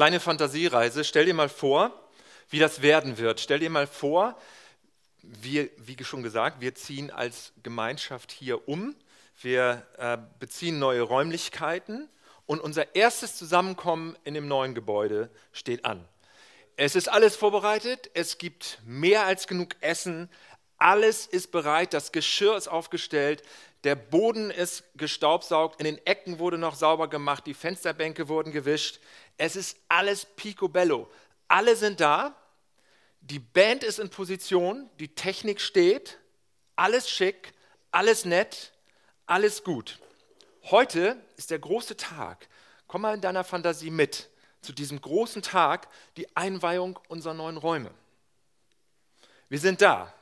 Kleine Fantasiereise. Stell dir mal vor, wie das werden wird. Stell dir mal vor, wir, wie schon gesagt, wir ziehen als Gemeinschaft hier um. Wir äh, beziehen neue Räumlichkeiten und unser erstes Zusammenkommen in dem neuen Gebäude steht an. Es ist alles vorbereitet, es gibt mehr als genug Essen, alles ist bereit, das Geschirr ist aufgestellt, der Boden ist gestaubsaugt, in den Ecken wurde noch sauber gemacht, die Fensterbänke wurden gewischt. Es ist alles picobello. Alle sind da, die Band ist in Position, die Technik steht, alles schick, alles nett, alles gut. Heute ist der große Tag. Komm mal in deiner Fantasie mit zu diesem großen Tag, die Einweihung unserer neuen Räume. Wir sind da.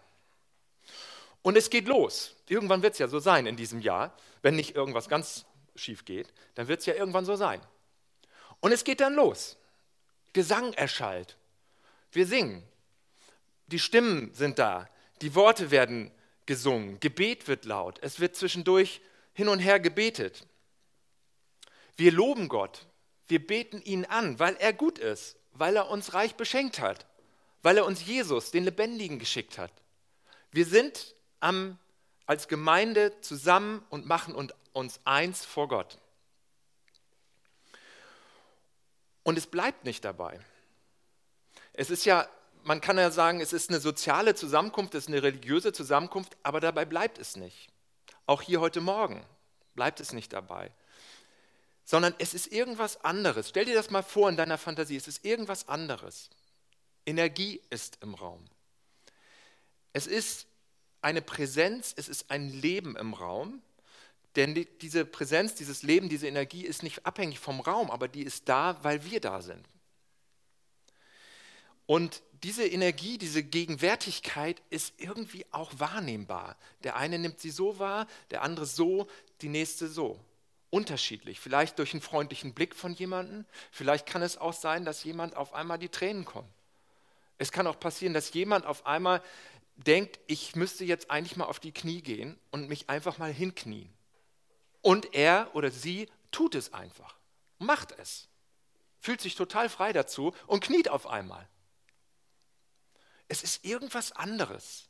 Und es geht los. Irgendwann wird es ja so sein in diesem Jahr, wenn nicht irgendwas ganz schief geht, dann wird es ja irgendwann so sein. Und es geht dann los. Gesang erschallt. Wir singen. Die Stimmen sind da. Die Worte werden gesungen. Gebet wird laut. Es wird zwischendurch hin und her gebetet. Wir loben Gott. Wir beten ihn an, weil er gut ist, weil er uns reich beschenkt hat, weil er uns Jesus, den Lebendigen, geschickt hat. Wir sind am, als Gemeinde zusammen und machen uns eins vor Gott. Und es bleibt nicht dabei. Es ist ja, man kann ja sagen, es ist eine soziale Zusammenkunft, es ist eine religiöse Zusammenkunft, aber dabei bleibt es nicht. Auch hier heute Morgen bleibt es nicht dabei sondern es ist irgendwas anderes. Stell dir das mal vor in deiner Fantasie, es ist irgendwas anderes. Energie ist im Raum. Es ist eine Präsenz, es ist ein Leben im Raum, denn diese Präsenz, dieses Leben, diese Energie ist nicht abhängig vom Raum, aber die ist da, weil wir da sind. Und diese Energie, diese Gegenwärtigkeit ist irgendwie auch wahrnehmbar. Der eine nimmt sie so wahr, der andere so, die nächste so unterschiedlich. Vielleicht durch einen freundlichen Blick von jemandem. Vielleicht kann es auch sein, dass jemand auf einmal die Tränen kommen. Es kann auch passieren, dass jemand auf einmal denkt, ich müsste jetzt eigentlich mal auf die Knie gehen und mich einfach mal hinknien. Und er oder sie tut es einfach, macht es, fühlt sich total frei dazu und kniet auf einmal. Es ist irgendwas anderes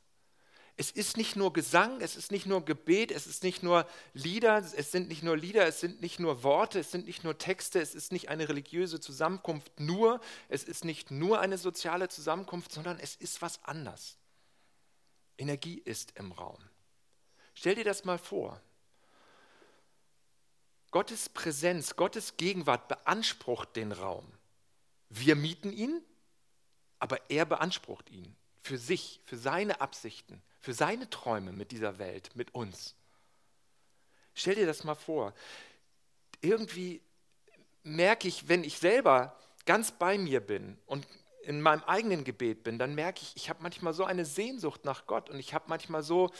es ist nicht nur Gesang, es ist nicht nur Gebet, es ist nicht nur Lieder, es sind nicht nur Lieder, es sind nicht nur Worte, es sind nicht nur Texte, es ist nicht eine religiöse Zusammenkunft nur, es ist nicht nur eine soziale Zusammenkunft, sondern es ist was anderes. Energie ist im Raum. Stell dir das mal vor. Gottes Präsenz, Gottes Gegenwart beansprucht den Raum. Wir mieten ihn, aber er beansprucht ihn für sich, für seine Absichten für seine Träume mit dieser Welt, mit uns. Stell dir das mal vor. Irgendwie merke ich, wenn ich selber ganz bei mir bin und in meinem eigenen Gebet bin, dann merke ich, ich habe manchmal so eine Sehnsucht nach Gott und ich habe manchmal so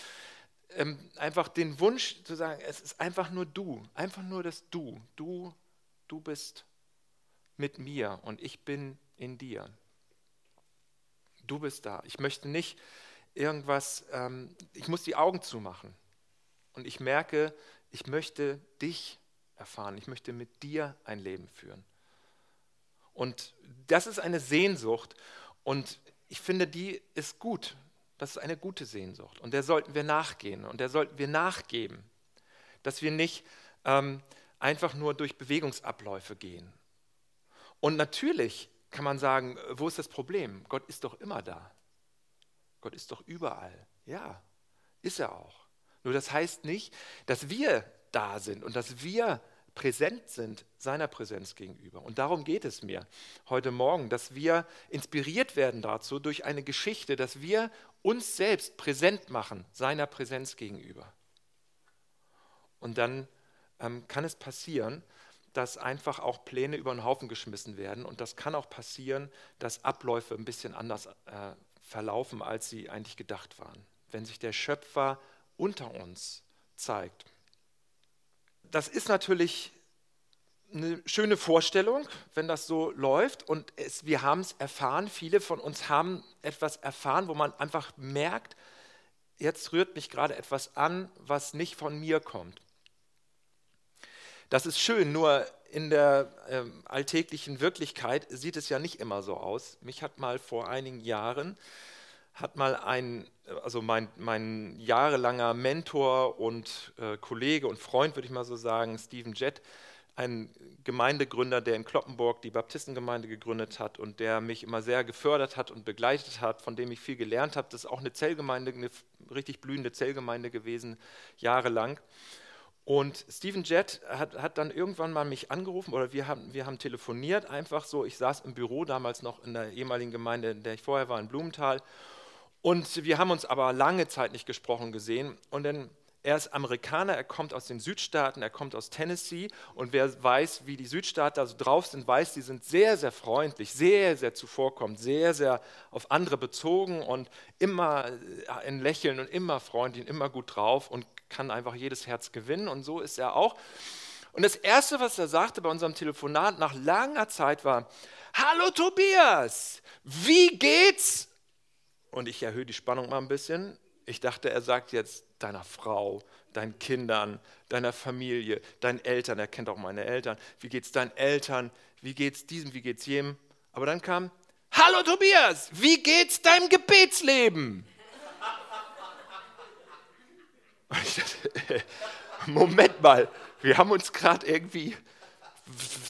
ähm, einfach den Wunsch zu sagen, es ist einfach nur du, einfach nur das Du. Du, du bist mit mir und ich bin in dir. Du bist da. Ich möchte nicht irgendwas, ähm, ich muss die Augen zumachen. Und ich merke, ich möchte dich erfahren, ich möchte mit dir ein Leben führen. Und das ist eine Sehnsucht und ich finde, die ist gut. Das ist eine gute Sehnsucht und der sollten wir nachgehen und der sollten wir nachgeben, dass wir nicht ähm, einfach nur durch Bewegungsabläufe gehen. Und natürlich kann man sagen, wo ist das Problem? Gott ist doch immer da. Gott ist doch überall. Ja, ist er auch. Nur das heißt nicht, dass wir da sind und dass wir präsent sind seiner Präsenz gegenüber. Und darum geht es mir heute Morgen, dass wir inspiriert werden dazu durch eine Geschichte, dass wir uns selbst präsent machen seiner Präsenz gegenüber. Und dann ähm, kann es passieren, dass einfach auch Pläne über den Haufen geschmissen werden. Und das kann auch passieren, dass Abläufe ein bisschen anders äh, verlaufen, als sie eigentlich gedacht waren. Wenn sich der Schöpfer unter uns zeigt. Das ist natürlich eine schöne Vorstellung, wenn das so läuft. Und es, wir haben es erfahren, viele von uns haben etwas erfahren, wo man einfach merkt, jetzt rührt mich gerade etwas an, was nicht von mir kommt. Das ist schön, nur in der ähm, alltäglichen Wirklichkeit sieht es ja nicht immer so aus. Mich hat mal vor einigen Jahren, hat mal ein, also mein, mein jahrelanger Mentor und äh, Kollege und Freund, würde ich mal so sagen, Stephen Jett, ein Gemeindegründer, der in Kloppenburg die Baptistengemeinde gegründet hat und der mich immer sehr gefördert hat und begleitet hat, von dem ich viel gelernt habe. Das ist auch eine Zellgemeinde, eine richtig blühende Zellgemeinde gewesen, jahrelang. Und Stephen Jett hat, hat, dann irgendwann mal mich angerufen oder wir haben, wir haben telefoniert, einfach so. Ich saß im Büro damals noch in der ehemaligen Gemeinde, in der ich vorher war, in Blumenthal. Und wir haben uns aber lange Zeit nicht gesprochen gesehen. Und dann er ist Amerikaner, er kommt aus den Südstaaten, er kommt aus Tennessee und wer weiß, wie die Südstaaten so drauf sind, weiß, die sind sehr, sehr freundlich, sehr, sehr zuvorkommend, sehr, sehr auf andere bezogen und immer ein Lächeln und immer freundlich, immer gut drauf und kann einfach jedes Herz gewinnen und so ist er auch. Und das Erste, was er sagte bei unserem Telefonat nach langer Zeit war, Hallo Tobias, wie geht's? Und ich erhöhe die Spannung mal ein bisschen. Ich dachte, er sagt jetzt deiner Frau, deinen Kindern, deiner Familie, deinen Eltern. Er kennt auch meine Eltern. Wie geht's deinen Eltern? Wie geht's diesem? Wie geht's jedem? Aber dann kam, hallo Tobias, wie geht's deinem Gebetsleben? Dachte, Moment mal, wir haben uns gerade irgendwie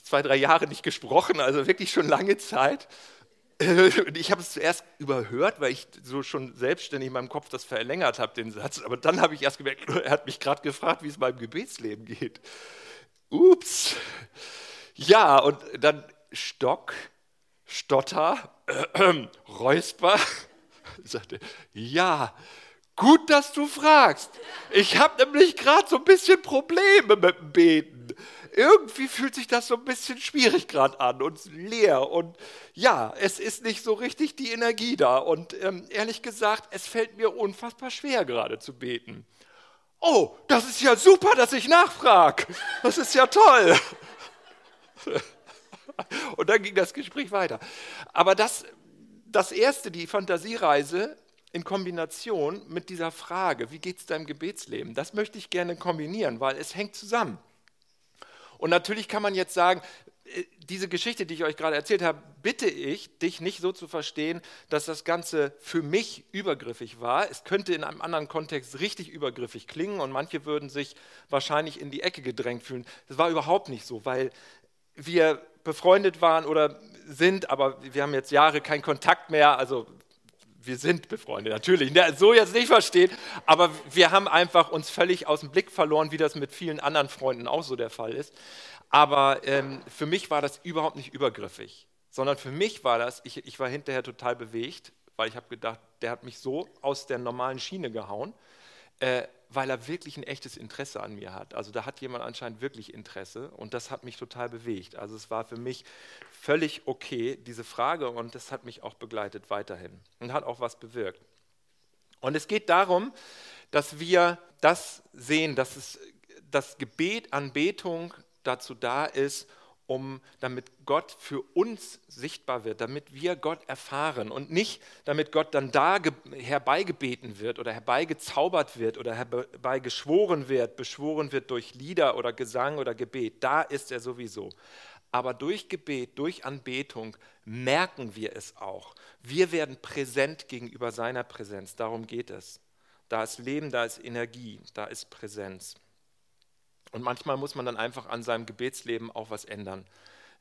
zwei, drei Jahre nicht gesprochen, also wirklich schon lange Zeit. ich habe es zuerst überhört, weil ich so schon selbstständig in meinem Kopf das verlängert habe, den Satz. Aber dann habe ich erst gemerkt, er hat mich gerade gefragt, wie es meinem Gebetsleben geht. Ups. Ja, und dann Stock, Stotter, äh, Räusper. Ich sagte, ja, gut, dass du fragst. Ich habe nämlich gerade so ein bisschen Probleme mit dem Beten irgendwie fühlt sich das so ein bisschen schwierig gerade an und leer. Und ja, es ist nicht so richtig die Energie da. Und ähm, ehrlich gesagt, es fällt mir unfassbar schwer gerade zu beten. Oh, das ist ja super, dass ich nachfrage. Das ist ja toll. Und dann ging das Gespräch weiter. Aber das, das erste, die Fantasiereise in Kombination mit dieser Frage, wie geht es deinem Gebetsleben, das möchte ich gerne kombinieren, weil es hängt zusammen. Und natürlich kann man jetzt sagen, äh, diese Geschichte, die ich euch gerade erzählt habe, bitte ich, dich nicht so zu verstehen, dass das Ganze für mich übergriffig war. Es könnte in einem anderen Kontext richtig übergriffig klingen und manche würden sich wahrscheinlich in die Ecke gedrängt fühlen. Das war überhaupt nicht so, weil wir befreundet waren oder sind, aber wir haben jetzt Jahre keinen Kontakt mehr. Also wir sind befreundet, natürlich. So jetzt nicht verstehen, aber wir haben einfach uns völlig aus dem Blick verloren, wie das mit vielen anderen Freunden auch so der Fall ist. Aber ähm, für mich war das überhaupt nicht übergriffig, sondern für mich war das, ich, ich war hinterher total bewegt, weil ich habe gedacht, der hat mich so aus der normalen Schiene gehauen, äh, weil er wirklich ein echtes Interesse an mir hat. Also da hat jemand anscheinend wirklich Interesse und das hat mich total bewegt. Also es war für mich völlig okay, diese Frage, und das hat mich auch begleitet weiterhin und hat auch was bewirkt. Und es geht darum, dass wir das sehen, dass es, das Gebet, Anbetung dazu da ist, um, damit Gott für uns sichtbar wird, damit wir Gott erfahren und nicht, damit Gott dann da herbeigebeten wird oder herbeigezaubert wird oder herbeigeschworen wird, beschworen wird durch Lieder oder Gesang oder Gebet. Da ist er sowieso. Aber durch Gebet, durch Anbetung merken wir es auch. Wir werden präsent gegenüber seiner Präsenz. Darum geht es. Da ist Leben, da ist Energie, da ist Präsenz. Und manchmal muss man dann einfach an seinem Gebetsleben auch was ändern,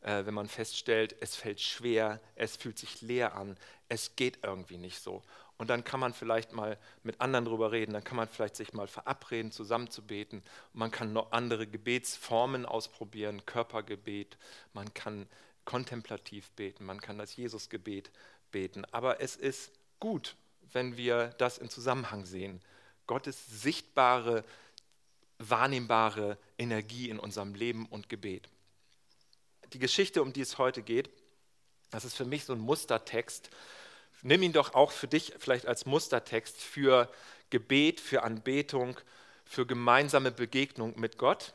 äh, wenn man feststellt, es fällt schwer, es fühlt sich leer an, es geht irgendwie nicht so. Und dann kann man vielleicht mal mit anderen darüber reden, dann kann man vielleicht sich mal verabreden, zusammen zu beten. Man kann noch andere Gebetsformen ausprobieren, Körpergebet, man kann kontemplativ beten, man kann das Jesusgebet beten. Aber es ist gut, wenn wir das im Zusammenhang sehen. Gottes sichtbare wahrnehmbare Energie in unserem Leben und Gebet. Die Geschichte, um die es heute geht, das ist für mich so ein Mustertext. Nimm ihn doch auch für dich vielleicht als Mustertext für Gebet, für Anbetung, für gemeinsame Begegnung mit Gott.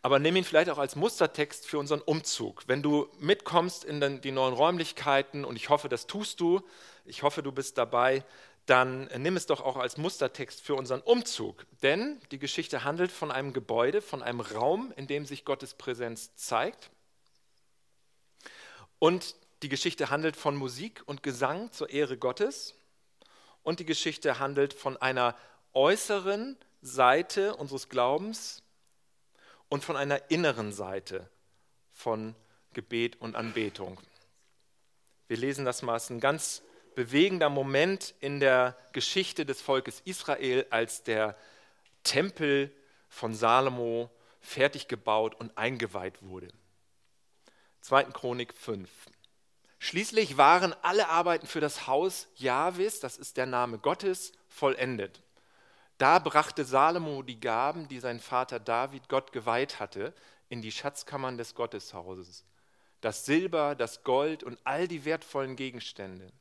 Aber nimm ihn vielleicht auch als Mustertext für unseren Umzug. Wenn du mitkommst in die neuen Räumlichkeiten, und ich hoffe, das tust du, ich hoffe, du bist dabei, dann nimm es doch auch als Mustertext für unseren Umzug. Denn die Geschichte handelt von einem Gebäude, von einem Raum, in dem sich Gottes Präsenz zeigt. Und die Geschichte handelt von Musik und Gesang zur Ehre Gottes. Und die Geschichte handelt von einer äußeren Seite unseres Glaubens und von einer inneren Seite von Gebet und Anbetung. Wir lesen das mal, es ist ein ganz bewegender Moment in der Geschichte des Volkes Israel, als der Tempel von Salomo fertig gebaut und eingeweiht wurde. 2. Chronik 5. Schließlich waren alle Arbeiten für das Haus Jahwes, das ist der Name Gottes, vollendet. Da brachte Salomo die Gaben, die sein Vater David Gott geweiht hatte, in die Schatzkammern des Gotteshauses. Das Silber, das Gold und all die wertvollen Gegenstände.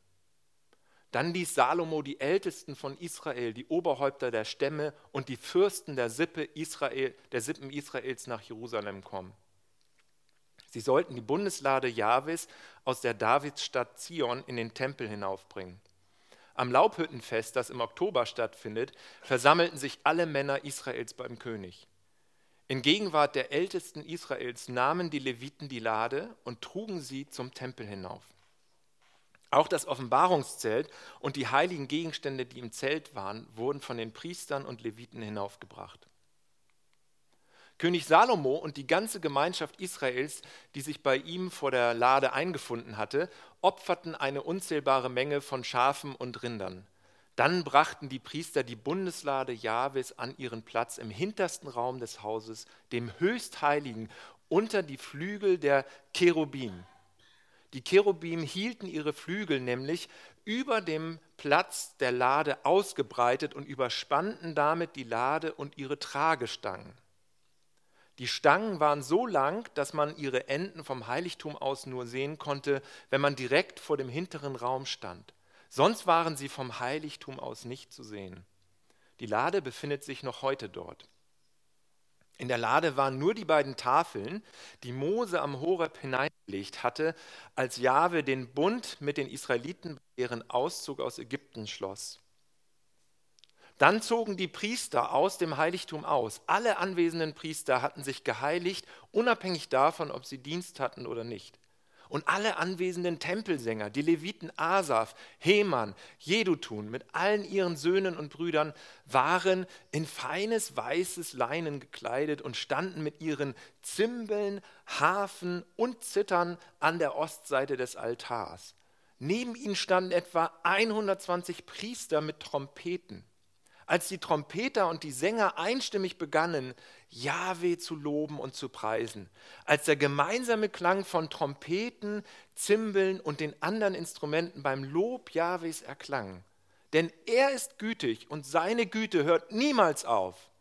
Dann ließ Salomo die Ältesten von Israel, die Oberhäupter der Stämme und die Fürsten der, Sippe Israel, der Sippen Israels nach Jerusalem kommen. Sie sollten die Bundeslade Jahwes aus der Davidsstadt Zion in den Tempel hinaufbringen. Am Laubhüttenfest, das im Oktober stattfindet, versammelten sich alle Männer Israels beim König. In Gegenwart der Ältesten Israels nahmen die Leviten die Lade und trugen sie zum Tempel hinauf. Auch das Offenbarungszelt und die heiligen Gegenstände, die im Zelt waren, wurden von den Priestern und Leviten hinaufgebracht. König Salomo und die ganze Gemeinschaft Israels, die sich bei ihm vor der Lade eingefunden hatte, opferten eine unzählbare Menge von Schafen und Rindern. Dann brachten die Priester die Bundeslade Jahwes an ihren Platz im hintersten Raum des Hauses, dem Höchstheiligen, unter die Flügel der Cherubim. Die Cherubim hielten ihre Flügel nämlich über dem Platz der Lade ausgebreitet und überspannten damit die Lade und ihre Tragestangen. Die Stangen waren so lang, dass man ihre Enden vom Heiligtum aus nur sehen konnte, wenn man direkt vor dem hinteren Raum stand. Sonst waren sie vom Heiligtum aus nicht zu sehen. Die Lade befindet sich noch heute dort. In der Lade waren nur die beiden Tafeln, die Mose am Horeb hineingelegt hatte, als Jahwe den Bund mit den Israeliten bei ihren Auszug aus Ägypten schloss. Dann zogen die Priester aus dem Heiligtum aus. Alle anwesenden Priester hatten sich geheiligt, unabhängig davon, ob sie Dienst hatten oder nicht. Und alle anwesenden Tempelsänger, die Leviten Asaf, Heman, Jedutun mit allen ihren Söhnen und Brüdern, waren in feines weißes Leinen gekleidet und standen mit ihren Zimbeln, Hafen und Zittern an der Ostseite des Altars. Neben ihnen standen etwa 120 Priester mit Trompeten als die Trompeter und die Sänger einstimmig begannen, Jahwe zu loben und zu preisen, als der gemeinsame Klang von Trompeten, Zimbeln und den anderen Instrumenten beim Lob Jahwes erklang. Denn er ist gütig und seine Güte hört niemals auf.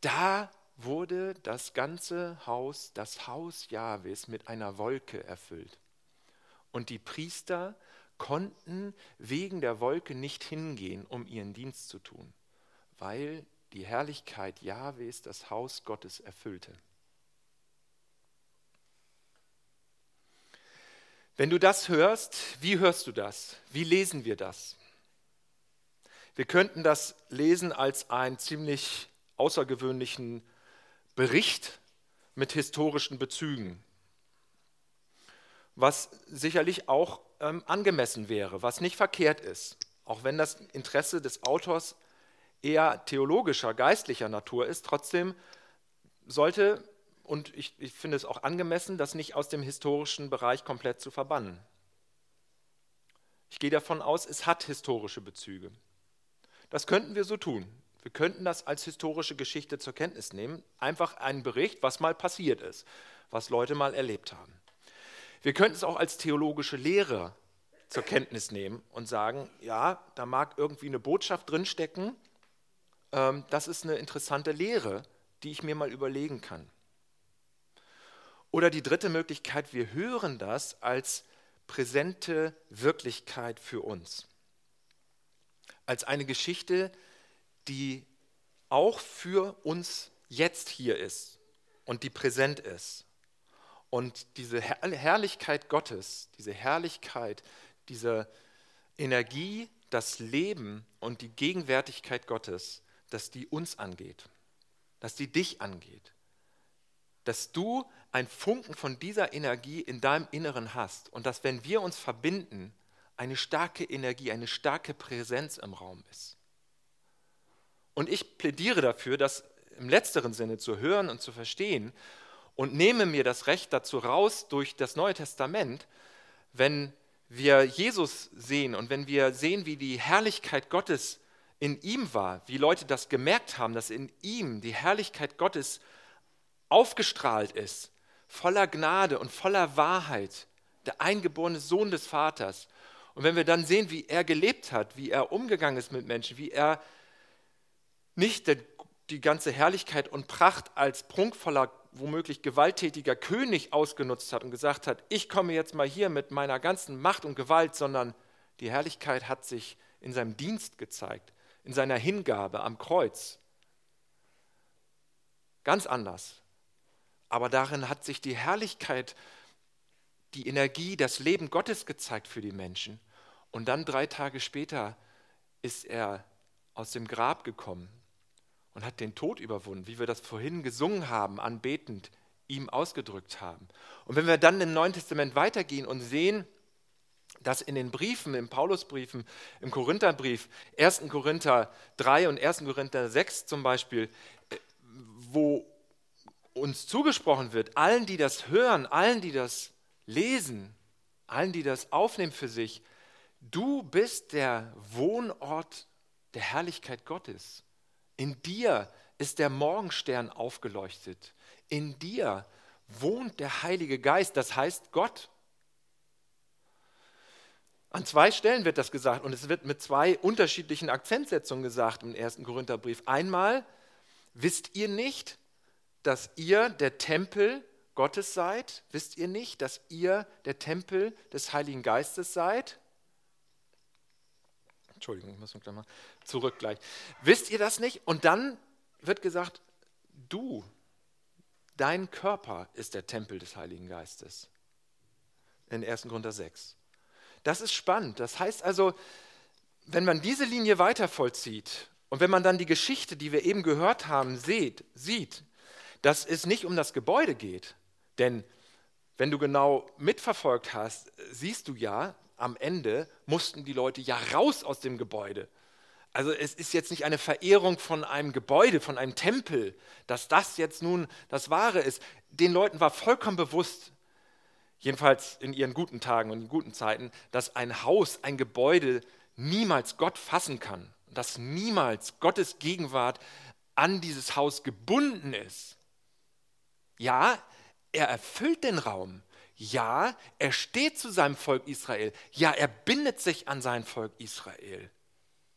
Da wurde das ganze Haus, das Haus Jahwes, mit einer Wolke erfüllt. Und die Priester konnten wegen der Wolke nicht hingehen, um ihren Dienst zu tun weil die Herrlichkeit Jahwes das Haus Gottes erfüllte. Wenn du das hörst, wie hörst du das? Wie lesen wir das? Wir könnten das lesen als einen ziemlich außergewöhnlichen Bericht mit historischen Bezügen, was sicherlich auch ähm, angemessen wäre, was nicht verkehrt ist, auch wenn das Interesse des Autors eher theologischer, geistlicher Natur ist, trotzdem sollte, und ich, ich finde es auch angemessen, das nicht aus dem historischen Bereich komplett zu verbannen. Ich gehe davon aus, es hat historische Bezüge. Das könnten wir so tun. Wir könnten das als historische Geschichte zur Kenntnis nehmen. Einfach einen Bericht, was mal passiert ist, was Leute mal erlebt haben. Wir könnten es auch als theologische Lehre zur Kenntnis nehmen und sagen, ja, da mag irgendwie eine Botschaft drinstecken, ähm, das ist eine interessante Lehre, die ich mir mal überlegen kann. Oder die dritte Möglichkeit, wir hören das als präsente Wirklichkeit für uns. Als eine Geschichte, die auch für uns jetzt hier ist und die präsent ist. Und diese Herrlichkeit Gottes, diese Herrlichkeit, diese Energie, das Leben und die Gegenwärtigkeit Gottes, dass die uns angeht, dass die dich angeht, dass du ein Funken von dieser Energie in deinem Inneren hast und dass, wenn wir uns verbinden, eine starke Energie, eine starke Präsenz im Raum ist. Und ich plädiere dafür, das im letzteren Sinne zu hören und zu verstehen und nehme mir das Recht dazu raus durch das Neue Testament, wenn wir Jesus sehen und wenn wir sehen, wie die Herrlichkeit Gottes in ihm war, wie Leute das gemerkt haben, dass in ihm die Herrlichkeit Gottes aufgestrahlt ist, voller Gnade und voller Wahrheit, der eingeborene Sohn des Vaters. Und wenn wir dann sehen, wie er gelebt hat, wie er umgegangen ist mit Menschen, wie er nicht die ganze Herrlichkeit und Pracht als prunkvoller, womöglich gewalttätiger König ausgenutzt hat und gesagt hat, ich komme jetzt mal hier mit meiner ganzen Macht und Gewalt, sondern die Herrlichkeit hat sich in seinem Dienst gezeigt, in seiner Hingabe am Kreuz. Ganz anders. Aber darin hat sich die Herrlichkeit, die Energie, das Leben Gottes gezeigt für die Menschen. Und dann drei Tage später ist er aus dem Grab gekommen und hat den Tod überwunden, wie wir das vorhin gesungen haben, anbetend ihm ausgedrückt haben. Und wenn wir dann im Neuen Testament weitergehen und sehen, dass in den Briefen, im Paulusbriefen, im Korintherbrief, 1. Korinther 3 und 1. Korinther 6 zum Beispiel, äh, wo uns zugesprochen wird, allen, die das hören, allen, die das lesen, allen, die das aufnehmen für sich, du bist der Wohnort der Herrlichkeit Gottes. In dir ist der Morgenstern aufgeleuchtet. In dir wohnt der Heilige Geist, das heißt Gott. An zwei Stellen wird das gesagt und es wird mit zwei unterschiedlichen Akzentsetzungen gesagt im ersten Korintherbrief. Einmal, wisst ihr nicht, dass ihr der Tempel Gottes seid? Wisst ihr nicht, dass ihr der Tempel des Heiligen Geistes seid? Entschuldigung, ich muss noch mal zurück gleich. Wisst ihr das nicht? Und dann wird gesagt, du, dein Körper ist der Tempel des Heiligen Geistes. In 1. Korinther 6. Das ist spannend. Das heißt also, wenn man diese Linie weiter vollzieht und wenn man dann die Geschichte, die wir eben gehört haben, sieht, sieht dass es nicht um das Gebäude geht. Denn wenn du genau mitverfolgt hast, siehst du ja, am Ende mussten die Leute ja raus aus dem Gebäude. Also es ist jetzt nicht eine Verehrung von einem Gebäude, von einem Tempel, dass das jetzt nun das Wahre ist. Den Leuten war vollkommen bewusst, jedenfalls in ihren guten Tagen und in guten Zeiten, dass ein Haus, ein Gebäude niemals Gott fassen kann, dass niemals Gottes Gegenwart an dieses Haus gebunden ist. Ja, er erfüllt den Raum. Ja, er steht zu seinem Volk Israel. Ja, er bindet sich an sein Volk Israel.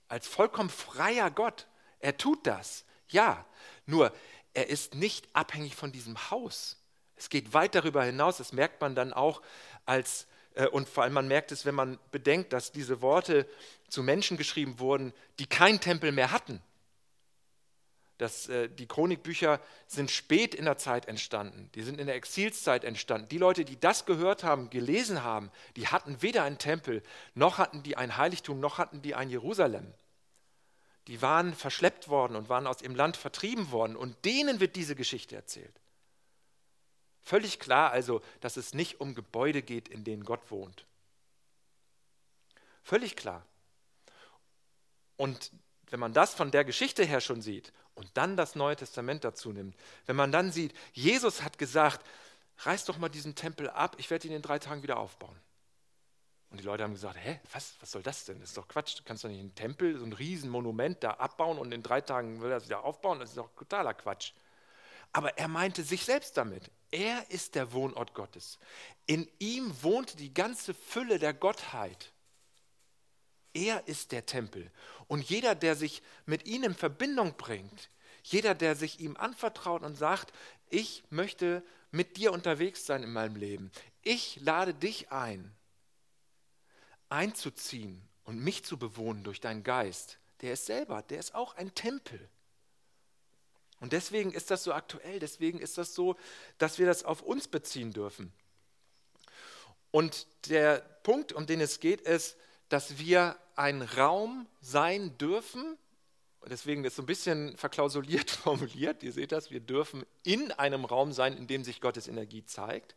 Als vollkommen freier Gott. Er tut das. Ja, nur er ist nicht abhängig von diesem Haus. Es geht weit darüber hinaus. Das merkt man dann auch als, äh, und vor allem man merkt es, wenn man bedenkt, dass diese Worte zu Menschen geschrieben wurden, die keinen Tempel mehr hatten. Das, äh, die Chronikbücher sind spät in der Zeit entstanden. Die sind in der Exilszeit entstanden. Die Leute, die das gehört haben, gelesen haben, die hatten weder einen Tempel, noch hatten die ein Heiligtum, noch hatten die ein Jerusalem. Die waren verschleppt worden und waren aus ihrem Land vertrieben worden. Und denen wird diese Geschichte erzählt. Völlig klar also, dass es nicht um Gebäude geht, in denen Gott wohnt. Völlig klar. Und wenn man das von der Geschichte her schon sieht und dann das Neue Testament dazu nimmt, wenn man dann sieht, Jesus hat gesagt, reiß doch mal diesen Tempel ab, ich werde ihn in drei Tagen wieder aufbauen. Und die Leute haben gesagt, hä, was, was soll das denn? Das ist doch Quatsch, du kannst doch nicht einen Tempel, so ein Riesenmonument da abbauen und in drei Tagen will er es wieder aufbauen, das ist doch totaler Quatsch. Aber er meinte sich selbst damit. Er ist der Wohnort Gottes. In ihm wohnt die ganze Fülle der Gottheit. Er ist der Tempel. Und jeder, der sich mit ihm in Verbindung bringt, jeder, der sich ihm anvertraut und sagt, ich möchte mit dir unterwegs sein in meinem Leben, ich lade dich ein, einzuziehen und mich zu bewohnen durch deinen Geist, der ist selber, der ist auch ein Tempel. Und deswegen ist das so aktuell, deswegen ist das so, dass wir das auf uns beziehen dürfen. Und der Punkt, um den es geht, ist, dass wir ein Raum sein dürfen, deswegen ist es so ein bisschen verklausuliert formuliert, ihr seht das, wir dürfen in einem Raum sein, in dem sich Gottes Energie zeigt,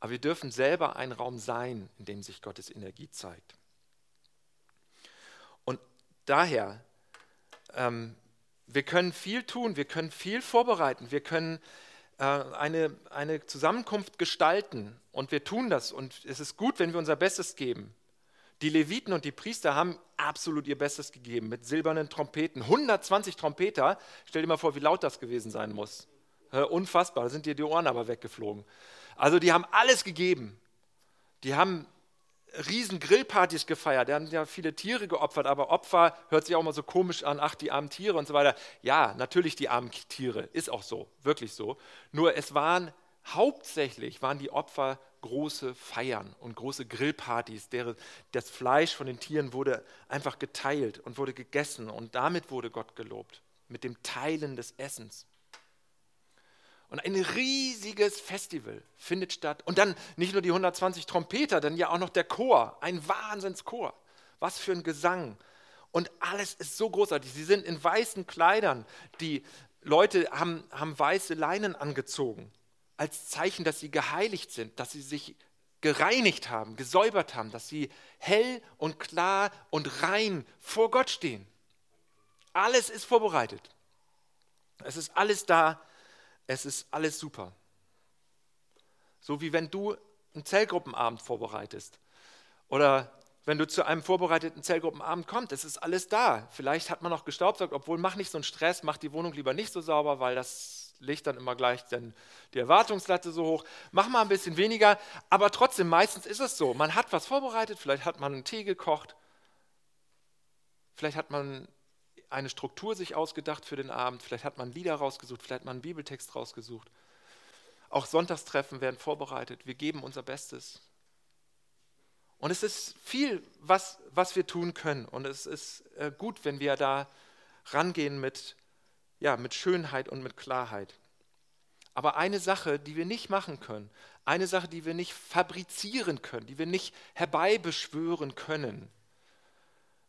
aber wir dürfen selber ein Raum sein, in dem sich Gottes Energie zeigt. Und daher, ähm, wir können viel tun, wir können viel vorbereiten, wir können äh, eine, eine Zusammenkunft gestalten und wir tun das und es ist gut, wenn wir unser Bestes geben. Die Leviten und die Priester haben absolut ihr Bestes gegeben mit silbernen Trompeten. 120 Trompeter, stell dir mal vor, wie laut das gewesen sein muss. Unfassbar, da sind dir die Ohren aber weggeflogen. Also die haben alles gegeben. Die haben riesen Grillpartys gefeiert, die haben ja viele Tiere geopfert, aber Opfer hört sich auch mal so komisch an, ach, die armen Tiere und so weiter. Ja, natürlich die armen Tiere, ist auch so, wirklich so. Nur es waren hauptsächlich waren die Opfer große Feiern und große Grillpartys. das Fleisch von den Tieren wurde einfach geteilt und wurde gegessen und damit wurde Gott gelobt, mit dem Teilen des Essens. Und ein riesiges Festival findet statt. Und dann nicht nur die 120 Trompeter, dann ja auch noch der Chor, ein Wahnsinnschor. Was für ein Gesang. Und alles ist so großartig. Sie sind in weißen Kleidern. Die Leute haben, haben weiße Leinen angezogen, als Zeichen, dass sie geheiligt sind, dass sie sich gereinigt haben, gesäubert haben, dass sie hell und klar und rein vor Gott stehen. Alles ist vorbereitet. Es ist alles da, es ist alles super. So wie wenn du einen Zellgruppenabend vorbereitest oder wenn du zu einem vorbereiteten Zellgruppenabend kommst, es ist alles da. Vielleicht hat man noch gestaubsaugt, obwohl mach nicht so einen Stress, mach die Wohnung lieber nicht so sauber, weil das legt dann immer gleich dann die Erwartungslatte so hoch. Mach mal ein bisschen weniger, aber trotzdem, meistens ist es so. Man hat was vorbereitet, vielleicht hat man einen Tee gekocht, vielleicht hat man eine Struktur sich ausgedacht für den Abend, vielleicht hat man Lieder rausgesucht, vielleicht hat man einen Bibeltext rausgesucht. Auch Sonntagstreffen werden vorbereitet. Wir geben unser Bestes. Und es ist viel, was, was wir tun können. Und es ist äh, gut, wenn wir da rangehen mit, ja, mit Schönheit und mit Klarheit. Aber eine Sache, die wir nicht machen können, eine Sache, die wir nicht fabrizieren können, die wir nicht herbeibeschwören können,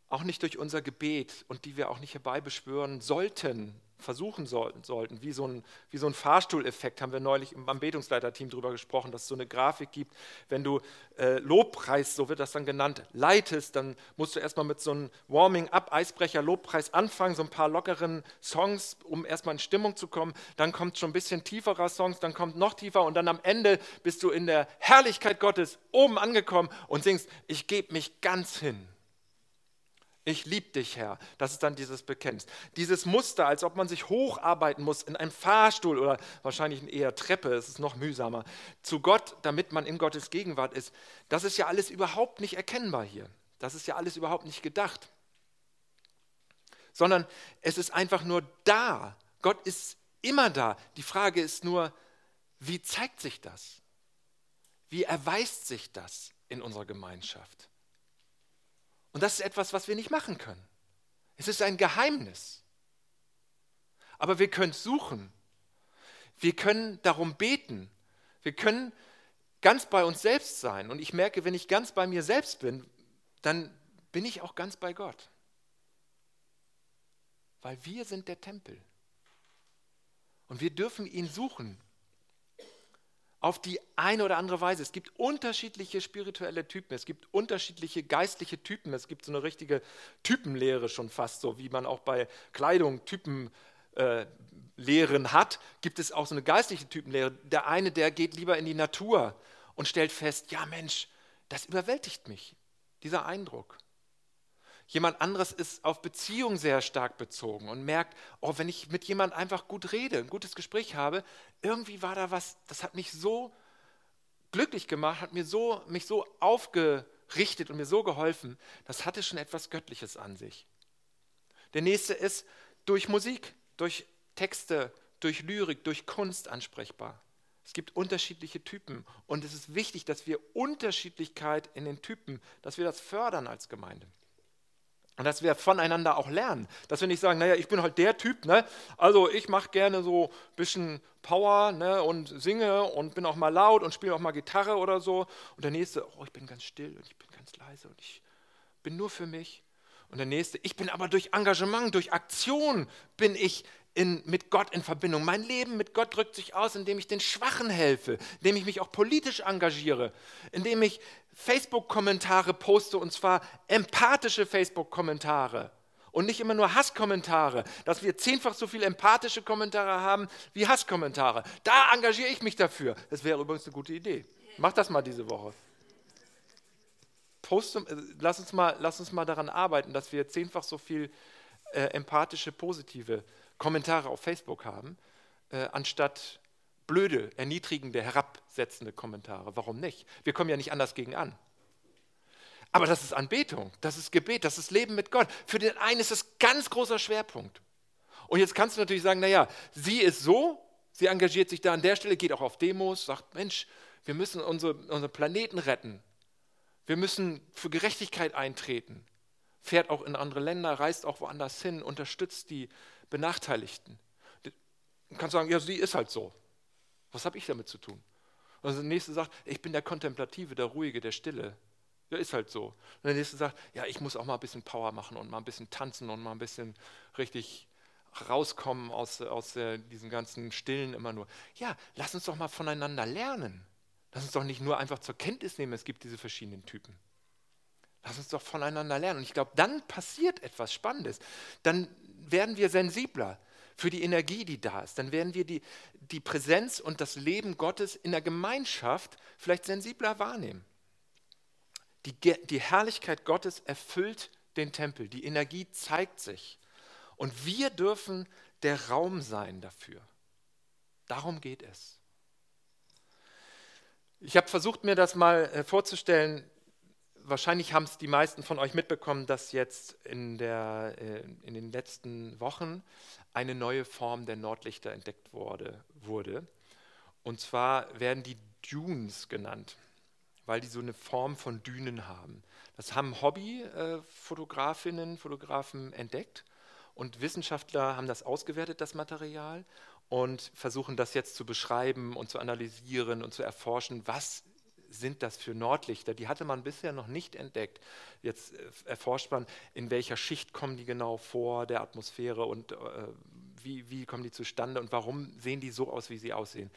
auch nicht durch unser Gebet und die wir auch nicht herbeibeschwören sollten, versuchen sollten, sollten. Wie, so ein, wie so ein Fahrstuhleffekt haben wir neulich im Betungsleiterteam darüber gesprochen, dass es so eine Grafik gibt, wenn du äh, Lobpreis, so wird das dann genannt, leitest, dann musst du erstmal mit so einem Warming-up, Eisbrecher, Lobpreis anfangen, so ein paar lockeren Songs, um erstmal in Stimmung zu kommen. Dann kommt schon ein bisschen tieferer Songs, dann kommt noch tiefer und dann am Ende bist du in der Herrlichkeit Gottes oben angekommen und singst, ich gebe mich ganz hin. Ich liebe dich, Herr. Das ist dann dieses Bekenntnis. Dieses Muster, als ob man sich hocharbeiten muss in einem Fahrstuhl oder wahrscheinlich in eher Treppe, es ist noch mühsamer, zu Gott, damit man in Gottes Gegenwart ist, das ist ja alles überhaupt nicht erkennbar hier. Das ist ja alles überhaupt nicht gedacht. Sondern es ist einfach nur da. Gott ist immer da. Die Frage ist nur, wie zeigt sich das? Wie erweist sich das in unserer Gemeinschaft? Und das ist etwas, was wir nicht machen können. Es ist ein Geheimnis. Aber wir können suchen. Wir können darum beten. Wir können ganz bei uns selbst sein. Und ich merke, wenn ich ganz bei mir selbst bin, dann bin ich auch ganz bei Gott. Weil wir sind der Tempel. Und wir dürfen ihn suchen auf die eine oder andere Weise. Es gibt unterschiedliche spirituelle Typen, es gibt unterschiedliche geistliche Typen, es gibt so eine richtige Typenlehre schon fast, so wie man auch bei Kleidung Typenlehren äh, hat, gibt es auch so eine geistliche Typenlehre. Der eine, der geht lieber in die Natur und stellt fest, ja Mensch, das überwältigt mich, dieser Eindruck. Jemand anderes ist auf Beziehung sehr stark bezogen und merkt, oh, wenn ich mit jemand einfach gut rede, ein gutes Gespräch habe, irgendwie war da was, das hat mich so glücklich gemacht, hat mir so, mich so aufgerichtet und mir so geholfen, das hatte schon etwas Göttliches an sich. Der nächste ist durch Musik, durch Texte, durch Lyrik, durch Kunst ansprechbar. Es gibt unterschiedliche Typen und es ist wichtig, dass wir Unterschiedlichkeit in den Typen, dass wir das fördern als Gemeinde. Und dass wir voneinander auch lernen. Dass wir nicht sagen, naja, ich bin halt der Typ, ne? also ich mache gerne so ein bisschen Power ne? und singe und bin auch mal laut und spiele auch mal Gitarre oder so. Und der nächste, oh, ich bin ganz still und ich bin ganz leise und ich bin nur für mich. Und der nächste, ich bin aber durch Engagement, durch Aktion bin ich in, mit Gott in Verbindung. Mein Leben mit Gott drückt sich aus, indem ich den Schwachen helfe, indem ich mich auch politisch engagiere, indem ich Facebook-Kommentare poste und zwar empathische Facebook-Kommentare und nicht immer nur Hasskommentare, dass wir zehnfach so viele empathische Kommentare haben wie Hasskommentare. Da engagiere ich mich dafür. Das wäre übrigens eine gute Idee. Mach das mal diese Woche. Poste, äh, lass, uns mal, lass uns mal daran arbeiten, dass wir zehnfach so viel äh, empathische, positive Kommentare auf Facebook haben, äh, anstatt blöde, erniedrigende, herabsetzende Kommentare. Warum nicht? Wir kommen ja nicht anders gegen an. Aber das ist Anbetung, das ist Gebet, das ist Leben mit Gott. Für den einen ist das ganz großer Schwerpunkt. Und jetzt kannst du natürlich sagen, naja, sie ist so, sie engagiert sich da an der Stelle, geht auch auf Demos, sagt, Mensch, wir müssen unsere, unseren Planeten retten. Wir müssen für Gerechtigkeit eintreten. Fährt auch in andere Länder, reist auch woanders hin, unterstützt die Benachteiligten. Du kannst sagen, ja, sie ist halt so. Was habe ich damit zu tun? Und der nächste sagt, ich bin der Kontemplative, der Ruhige, der Stille. Ja, ist halt so. Und der nächste sagt, ja, ich muss auch mal ein bisschen Power machen und mal ein bisschen tanzen und mal ein bisschen richtig rauskommen aus, aus äh, diesen ganzen Stillen immer nur. Ja, lass uns doch mal voneinander lernen. Lass uns doch nicht nur einfach zur Kenntnis nehmen, es gibt diese verschiedenen Typen. Lass uns doch voneinander lernen. Und ich glaube, dann passiert etwas Spannendes. Dann werden wir sensibler für die Energie, die da ist. Dann werden wir die, die Präsenz und das Leben Gottes in der Gemeinschaft vielleicht sensibler wahrnehmen. Die, die Herrlichkeit Gottes erfüllt den Tempel, die Energie zeigt sich. Und wir dürfen der Raum sein dafür. Darum geht es. Ich habe versucht, mir das mal äh, vorzustellen. Wahrscheinlich haben es die meisten von euch mitbekommen, dass jetzt in, der, äh, in den letzten Wochen eine neue Form der Nordlichter entdeckt wurde, wurde. Und zwar werden die Dunes genannt weil die so eine Form von Dünen haben. Das haben Hobbyfotografinnen, äh, Fotografen entdeckt und Wissenschaftler haben das ausgewertet, das Material, und versuchen das jetzt zu beschreiben und zu analysieren und zu erforschen, was sind das für Nordlichter? Die hatte man bisher noch nicht entdeckt. Jetzt äh, erforscht man, in welcher Schicht kommen die genau vor der Atmosphäre und äh, wie, wie kommen die zustande und warum sehen die so aus, wie sie aussehen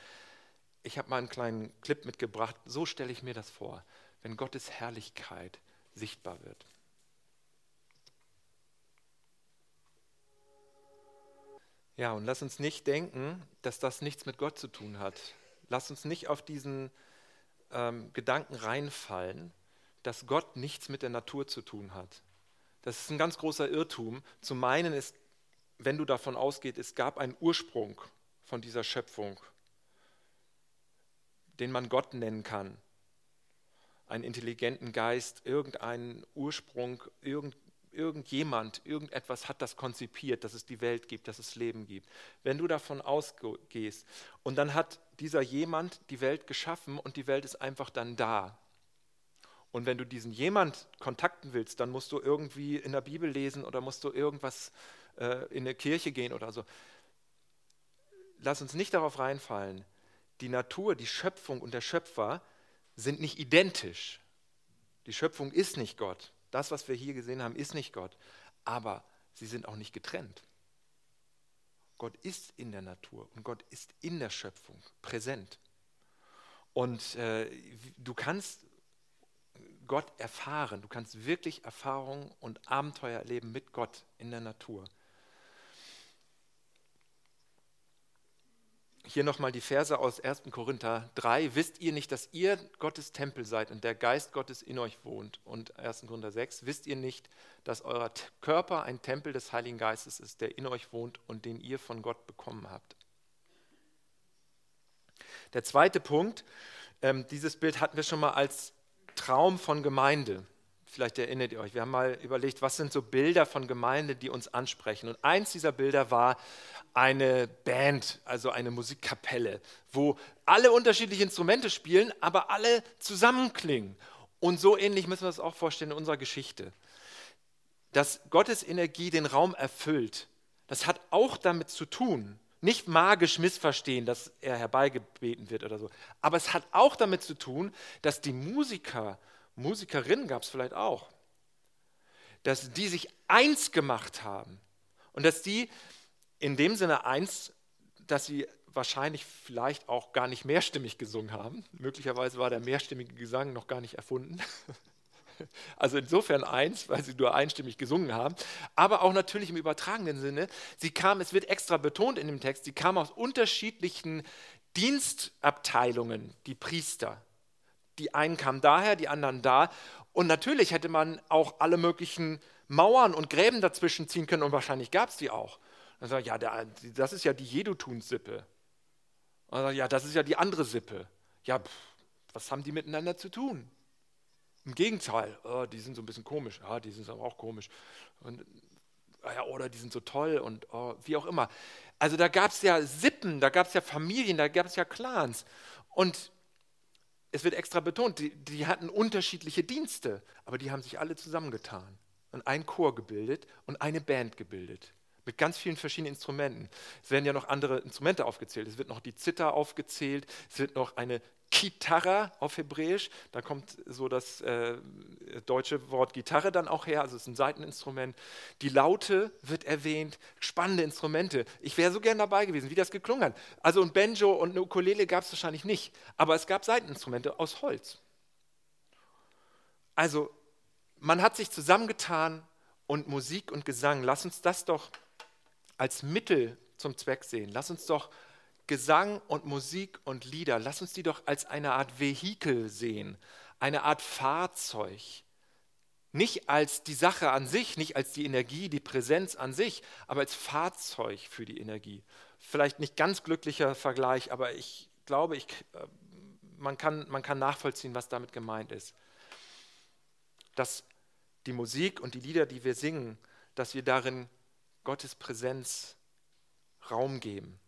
ich habe mal einen kleinen Clip mitgebracht. So stelle ich mir das vor, wenn Gottes Herrlichkeit sichtbar wird. Ja, und lass uns nicht denken, dass das nichts mit Gott zu tun hat. Lass uns nicht auf diesen ähm, Gedanken reinfallen, dass Gott nichts mit der Natur zu tun hat. Das ist ein ganz großer Irrtum. Zu meinen ist, wenn du davon ausgehst, es gab einen Ursprung von dieser Schöpfung den man Gott nennen kann. Einen intelligenten Geist, irgendeinen Ursprung, irgend, irgendjemand, irgendetwas hat das konzipiert, dass es die Welt gibt, dass es Leben gibt. Wenn du davon ausgehst und dann hat dieser jemand die Welt geschaffen und die Welt ist einfach dann da. Und wenn du diesen jemand kontakten willst, dann musst du irgendwie in der Bibel lesen oder musst du irgendwas äh, in eine Kirche gehen oder so. Lass uns nicht darauf reinfallen, die Natur, die Schöpfung und der Schöpfer sind nicht identisch. Die Schöpfung ist nicht Gott. Das, was wir hier gesehen haben, ist nicht Gott. Aber sie sind auch nicht getrennt. Gott ist in der Natur und Gott ist in der Schöpfung präsent. Und äh, du kannst Gott erfahren, du kannst wirklich Erfahrungen und Abenteuer erleben mit Gott in der Natur. Hier nochmal die Verse aus 1. Korinther 3. Wisst ihr nicht, dass ihr Gottes Tempel seid und der Geist Gottes in euch wohnt? Und 1. Korinther 6. Wisst ihr nicht, dass euer Körper ein Tempel des Heiligen Geistes ist, der in euch wohnt und den ihr von Gott bekommen habt? Der zweite Punkt, ähm, dieses Bild hatten wir schon mal als Traum von Gemeinde. Vielleicht erinnert ihr euch, wir haben mal überlegt, was sind so Bilder von Gemeinde, die uns ansprechen. Und eins dieser Bilder war eine Band, also eine Musikkapelle, wo alle unterschiedliche Instrumente spielen, aber alle zusammenklingen. Und so ähnlich müssen wir das auch vorstellen in unserer Geschichte. Dass Gottes Energie den Raum erfüllt, das hat auch damit zu tun, nicht magisch missverstehen, dass er herbeigebeten wird oder so, aber es hat auch damit zu tun, dass die Musiker Musikerinnen gab es vielleicht auch, dass die sich eins gemacht haben und dass die in dem Sinne eins, dass sie wahrscheinlich vielleicht auch gar nicht mehrstimmig gesungen haben. Möglicherweise war der mehrstimmige Gesang noch gar nicht erfunden. Also insofern eins, weil sie nur einstimmig gesungen haben, aber auch natürlich im übertragenen Sinne. Sie kamen, es wird extra betont in dem Text, sie kamen aus unterschiedlichen Dienstabteilungen, die Priester. Die einen kamen daher, die anderen da. Und natürlich hätte man auch alle möglichen Mauern und Gräben dazwischen ziehen können und wahrscheinlich gab es die auch. Dann sagt, ja, das ist ja die Jedutunsippe. Und ja, das ist ja die andere Sippe. Ja, pff, was haben die miteinander zu tun? Im Gegenteil, oh, die sind so ein bisschen komisch. Ja, die sind aber auch komisch. Und, ah ja, oder die sind so toll und oh, wie auch immer. Also da gab es ja Sippen, da gab es ja Familien, da gab es ja Clans. Und es wird extra betont, die, die hatten unterschiedliche Dienste, aber die haben sich alle zusammengetan und einen Chor gebildet und eine Band gebildet mit ganz vielen verschiedenen Instrumenten. Es werden ja noch andere Instrumente aufgezählt. Es wird noch die Zither aufgezählt, es wird noch eine Gitarre auf Hebräisch, da kommt so das äh, deutsche Wort Gitarre dann auch her, also es ist ein Seiteninstrument. Die Laute wird erwähnt, spannende Instrumente. Ich wäre so gern dabei gewesen, wie das geklungen hat. Also ein Banjo und eine Ukulele gab es wahrscheinlich nicht, aber es gab Seiteninstrumente aus Holz. Also man hat sich zusammengetan und Musik und Gesang, lass uns das doch als Mittel zum Zweck sehen. Lass uns doch Gesang und Musik und Lieder, lass uns die doch als eine Art Vehikel sehen, eine Art Fahrzeug. Nicht als die Sache an sich, nicht als die Energie, die Präsenz an sich, aber als Fahrzeug für die Energie. Vielleicht nicht ganz glücklicher Vergleich, aber ich glaube, ich, äh, man, kann, man kann nachvollziehen, was damit gemeint ist. Dass die Musik und die Lieder, die wir singen, dass wir darin Gottes Präsenz Raum geben,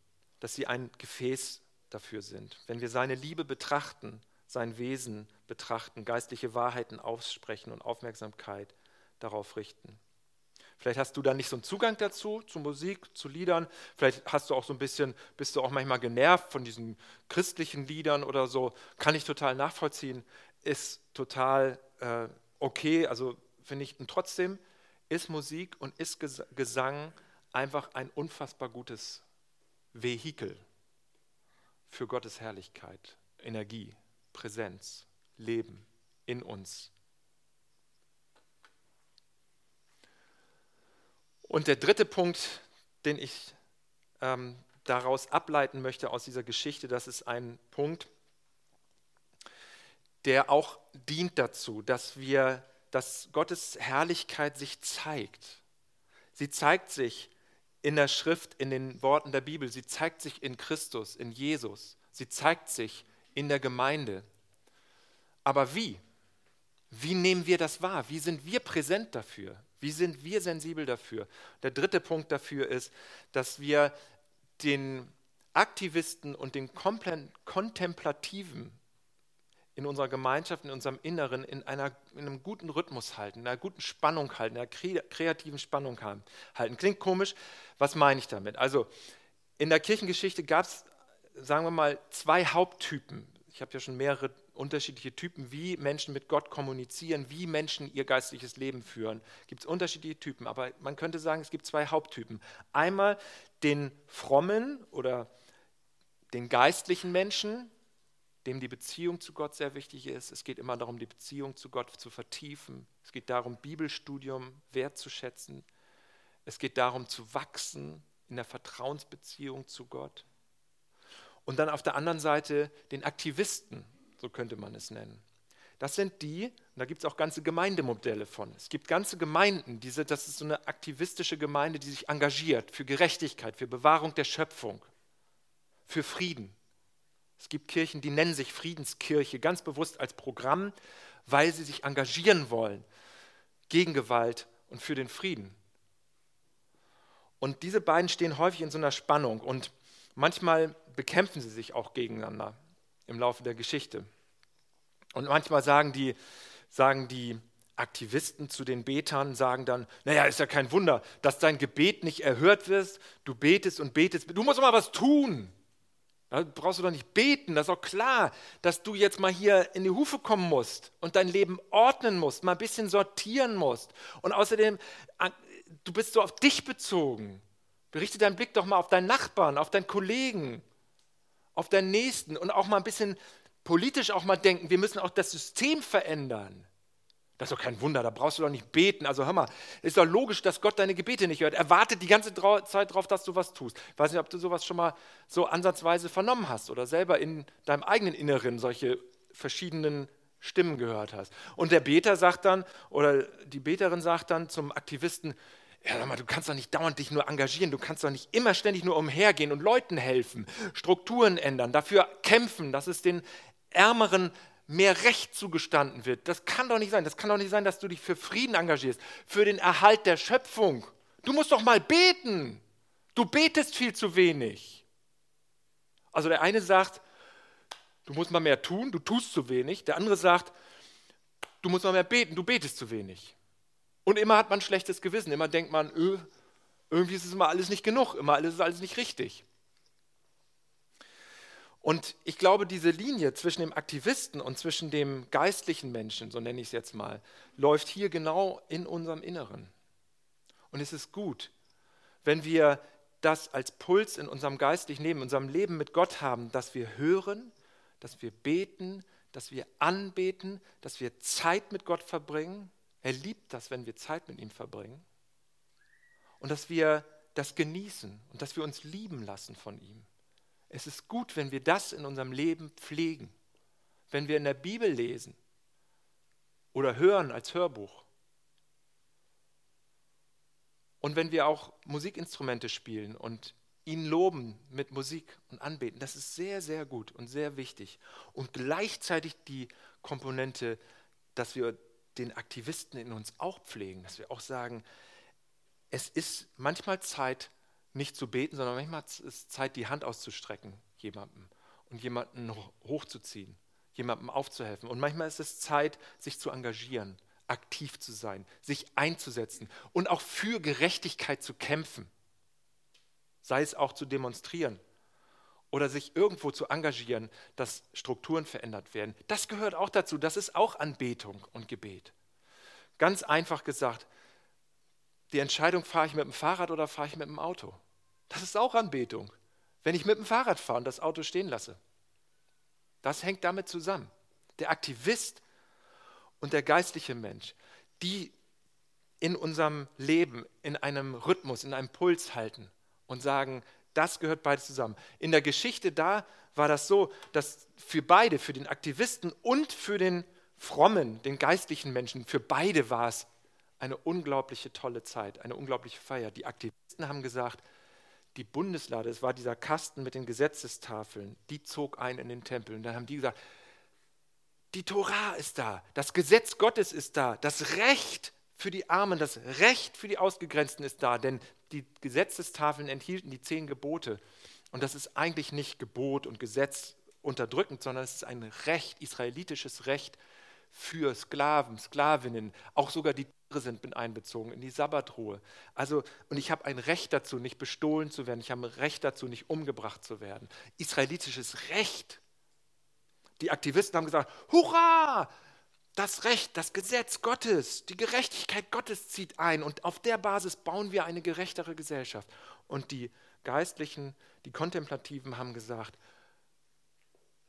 dass sie ein Gefäß dafür sind. Wenn wir seine Liebe betrachten, sein Wesen betrachten, geistliche Wahrheiten aussprechen und Aufmerksamkeit darauf richten. Vielleicht hast du da nicht so einen Zugang dazu, zu Musik, zu Liedern. Vielleicht hast du auch so ein bisschen, bist du auch manchmal genervt von diesen christlichen Liedern oder so. Kann ich total nachvollziehen. Ist total äh, okay. Also finde ich, und trotzdem ist Musik und ist Gesang einfach ein unfassbar gutes Vehikel für Gottes Herrlichkeit, Energie, Präsenz, Leben in uns. Und der dritte Punkt, den ich ähm, daraus ableiten möchte aus dieser Geschichte, das ist ein Punkt, der auch dient dazu, dass wir dass Gottes Herrlichkeit sich zeigt. Sie zeigt sich in der Schrift, in den Worten der Bibel. Sie zeigt sich in Christus, in Jesus. Sie zeigt sich in der Gemeinde. Aber wie? Wie nehmen wir das wahr? Wie sind wir präsent dafür? Wie sind wir sensibel dafür? Der dritte Punkt dafür ist, dass wir den Aktivisten und den Kontemplativen in unserer Gemeinschaft, in unserem Inneren in, einer, in einem guten Rhythmus halten, in einer guten Spannung halten, in einer kreativen Spannung halten. Klingt komisch, was meine ich damit? Also in der Kirchengeschichte gab es, sagen wir mal, zwei Haupttypen. Ich habe ja schon mehrere unterschiedliche Typen, wie Menschen mit Gott kommunizieren, wie Menschen ihr geistliches Leben führen. Gibt es unterschiedliche Typen, aber man könnte sagen, es gibt zwei Haupttypen. Einmal den frommen oder den geistlichen Menschen, dem die Beziehung zu Gott sehr wichtig ist. Es geht immer darum, die Beziehung zu Gott zu vertiefen. Es geht darum, Bibelstudium wertzuschätzen. Es geht darum, zu wachsen in der Vertrauensbeziehung zu Gott. Und dann auf der anderen Seite den Aktivisten, so könnte man es nennen. Das sind die, und da gibt es auch ganze Gemeindemodelle von. Es gibt ganze Gemeinden, diese, das ist so eine aktivistische Gemeinde, die sich engagiert für Gerechtigkeit, für Bewahrung der Schöpfung, für Frieden. Es gibt Kirchen, die nennen sich Friedenskirche ganz bewusst als Programm, weil sie sich engagieren wollen gegen Gewalt und für den Frieden. Und diese beiden stehen häufig in so einer Spannung und manchmal bekämpfen sie sich auch gegeneinander im Laufe der Geschichte. Und manchmal sagen die, sagen die Aktivisten zu den Betern, sagen dann, naja, ist ja kein Wunder, dass dein Gebet nicht erhört wird, du betest und betest, du musst mal was tun. Da brauchst du doch nicht beten. Das ist auch klar, dass du jetzt mal hier in die Hufe kommen musst und dein Leben ordnen musst, mal ein bisschen sortieren musst. Und außerdem, du bist so auf dich bezogen. Berichte deinen Blick doch mal auf deinen Nachbarn, auf deinen Kollegen, auf deinen Nächsten und auch mal ein bisschen politisch auch mal denken. Wir müssen auch das System verändern. Das ist doch kein Wunder, da brauchst du doch nicht beten. Also hör mal, ist doch logisch, dass Gott deine Gebete nicht hört. Er wartet die ganze Zeit darauf, dass du was tust. Ich weiß nicht, ob du sowas schon mal so ansatzweise vernommen hast oder selber in deinem eigenen Inneren solche verschiedenen Stimmen gehört hast. Und der Beter sagt dann, oder die Beterin sagt dann zum Aktivisten, ja, sag mal, du kannst doch nicht dauernd dich nur engagieren, du kannst doch nicht immer ständig nur umhergehen und Leuten helfen, Strukturen ändern, dafür kämpfen, dass es den Ärmeren mehr Recht zugestanden wird. Das kann doch nicht sein. Das kann doch nicht sein, dass du dich für Frieden engagierst, für den Erhalt der Schöpfung. Du musst doch mal beten. Du betest viel zu wenig. Also der eine sagt, du musst mal mehr tun, du tust zu wenig. Der andere sagt, du musst mal mehr beten, du betest zu wenig. Und immer hat man ein schlechtes Gewissen. Immer denkt man, öh, irgendwie ist es immer alles nicht genug, immer alles ist alles nicht richtig. Und ich glaube, diese Linie zwischen dem Aktivisten und zwischen dem geistlichen Menschen, so nenne ich es jetzt mal, läuft hier genau in unserem Inneren. Und es ist gut, wenn wir das als Puls in unserem geistlichen Leben, in unserem Leben mit Gott haben, dass wir hören, dass wir beten, dass wir anbeten, dass wir Zeit mit Gott verbringen. Er liebt das, wenn wir Zeit mit ihm verbringen. Und dass wir das genießen und dass wir uns lieben lassen von ihm. Es ist gut, wenn wir das in unserem Leben pflegen, wenn wir in der Bibel lesen oder hören als Hörbuch. Und wenn wir auch Musikinstrumente spielen und ihn loben mit Musik und anbeten, das ist sehr, sehr gut und sehr wichtig. Und gleichzeitig die Komponente, dass wir den Aktivisten in uns auch pflegen, dass wir auch sagen, es ist manchmal Zeit, nicht zu beten, sondern manchmal ist es Zeit, die Hand auszustrecken jemandem und jemanden hochzuziehen, jemandem aufzuhelfen. Und manchmal ist es Zeit, sich zu engagieren, aktiv zu sein, sich einzusetzen und auch für Gerechtigkeit zu kämpfen. Sei es auch zu demonstrieren oder sich irgendwo zu engagieren, dass Strukturen verändert werden. Das gehört auch dazu. Das ist auch Anbetung und Gebet. Ganz einfach gesagt, die Entscheidung, fahre ich mit dem Fahrrad oder fahre ich mit dem Auto. Das ist auch Anbetung. Wenn ich mit dem Fahrrad fahre und das Auto stehen lasse. Das hängt damit zusammen. Der Aktivist und der geistliche Mensch, die in unserem Leben in einem Rhythmus, in einem Puls halten und sagen, das gehört beides zusammen. In der Geschichte da war das so, dass für beide, für den Aktivisten und für den frommen, den geistlichen Menschen, für beide war es eine unglaubliche tolle Zeit, eine unglaubliche Feier. Die Aktivisten haben gesagt, die Bundeslade, es war dieser Kasten mit den Gesetzestafeln, die zog ein in den Tempel. Und dann haben die gesagt, die Tora ist da, das Gesetz Gottes ist da, das Recht für die Armen, das Recht für die Ausgegrenzten ist da, denn die Gesetzestafeln enthielten die zehn Gebote. Und das ist eigentlich nicht Gebot und Gesetz unterdrückend, sondern es ist ein Recht, israelitisches Recht für Sklaven, Sklavinnen, auch sogar die sind mit einbezogen in die Sabbatruhe. Also, und ich habe ein Recht dazu, nicht bestohlen zu werden, ich habe ein Recht dazu, nicht umgebracht zu werden. Israelitisches Recht. Die Aktivisten haben gesagt, hurra, das Recht, das Gesetz Gottes, die Gerechtigkeit Gottes zieht ein und auf der Basis bauen wir eine gerechtere Gesellschaft. Und die Geistlichen, die Kontemplativen haben gesagt,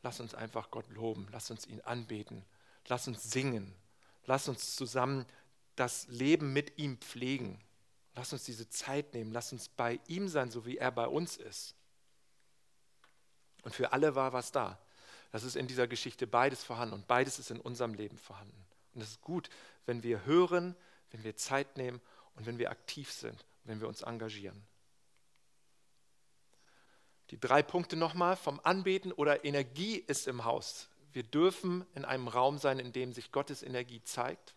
lass uns einfach Gott loben, lass uns ihn anbeten, Lass uns singen. Lass uns zusammen das Leben mit ihm pflegen. Lass uns diese Zeit nehmen. Lass uns bei ihm sein, so wie er bei uns ist. Und für alle war was da. Das ist in dieser Geschichte beides vorhanden und beides ist in unserem Leben vorhanden. Und es ist gut, wenn wir hören, wenn wir Zeit nehmen und wenn wir aktiv sind, wenn wir uns engagieren. Die drei Punkte nochmal vom Anbeten oder Energie ist im Haus. Wir dürfen in einem Raum sein, in dem sich Gottes Energie zeigt.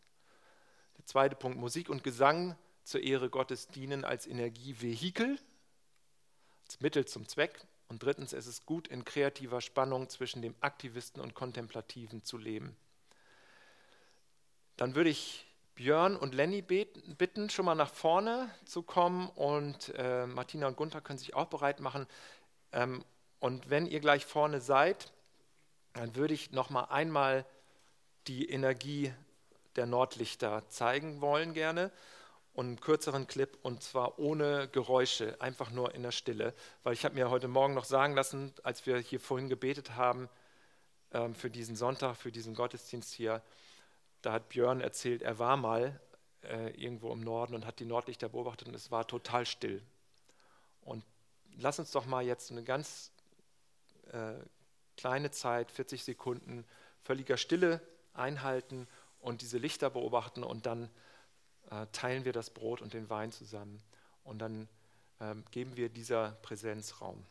Der zweite Punkt, Musik und Gesang zur Ehre Gottes dienen als Energievehikel, als Mittel zum Zweck. Und drittens, es ist gut, in kreativer Spannung zwischen dem Aktivisten und Kontemplativen zu leben. Dann würde ich Björn und Lenny bitten, schon mal nach vorne zu kommen und äh, Martina und Gunther können sich auch bereit machen. Ähm, Und wenn ihr gleich vorne seid, dann würde ich noch mal einmal die Energie der Nordlichter zeigen wollen gerne und einen kürzeren Clip und zwar ohne Geräusche, einfach nur in der Stille, weil ich habe mir heute Morgen noch sagen lassen, als wir hier vorhin gebetet haben ähm, für diesen Sonntag, für diesen Gottesdienst hier, da hat Björn erzählt, er war mal äh, irgendwo im Norden und hat die Nordlichter beobachtet und es war total still. Und lass uns doch mal jetzt eine ganz äh, kleine Zeit, 40 Sekunden, völliger Stille einhalten und diese Lichter beobachten und dann äh, teilen wir das Brot und den Wein zusammen und dann äh, geben wir dieser Präsenz Raum.